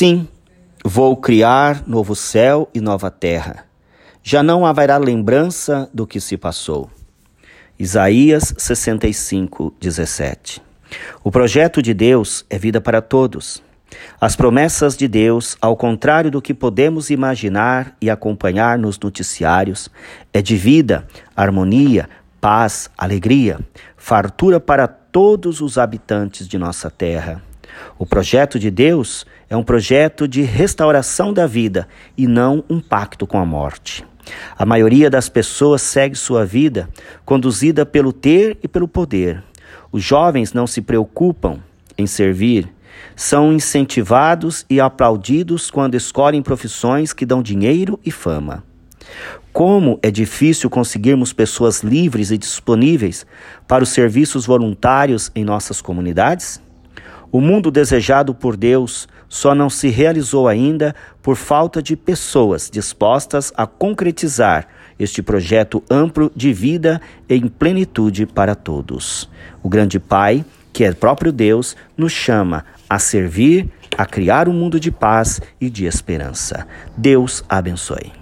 Sim, vou criar novo céu e nova terra. Já não haverá lembrança do que se passou. Isaías 65, 17. O projeto de Deus é vida para todos. As promessas de Deus, ao contrário do que podemos imaginar e acompanhar nos noticiários, é de vida, harmonia, paz, alegria, fartura para todos os habitantes de nossa terra. O projeto de Deus é um projeto de restauração da vida e não um pacto com a morte. A maioria das pessoas segue sua vida conduzida pelo ter e pelo poder. Os jovens não se preocupam em servir, são incentivados e aplaudidos quando escolhem profissões que dão dinheiro e fama. Como é difícil conseguirmos pessoas livres e disponíveis para os serviços voluntários em nossas comunidades? O mundo desejado por Deus só não se realizou ainda por falta de pessoas dispostas a concretizar este projeto amplo de vida em plenitude para todos. O grande Pai, que é próprio Deus, nos chama a servir, a criar um mundo de paz e de esperança. Deus abençoe.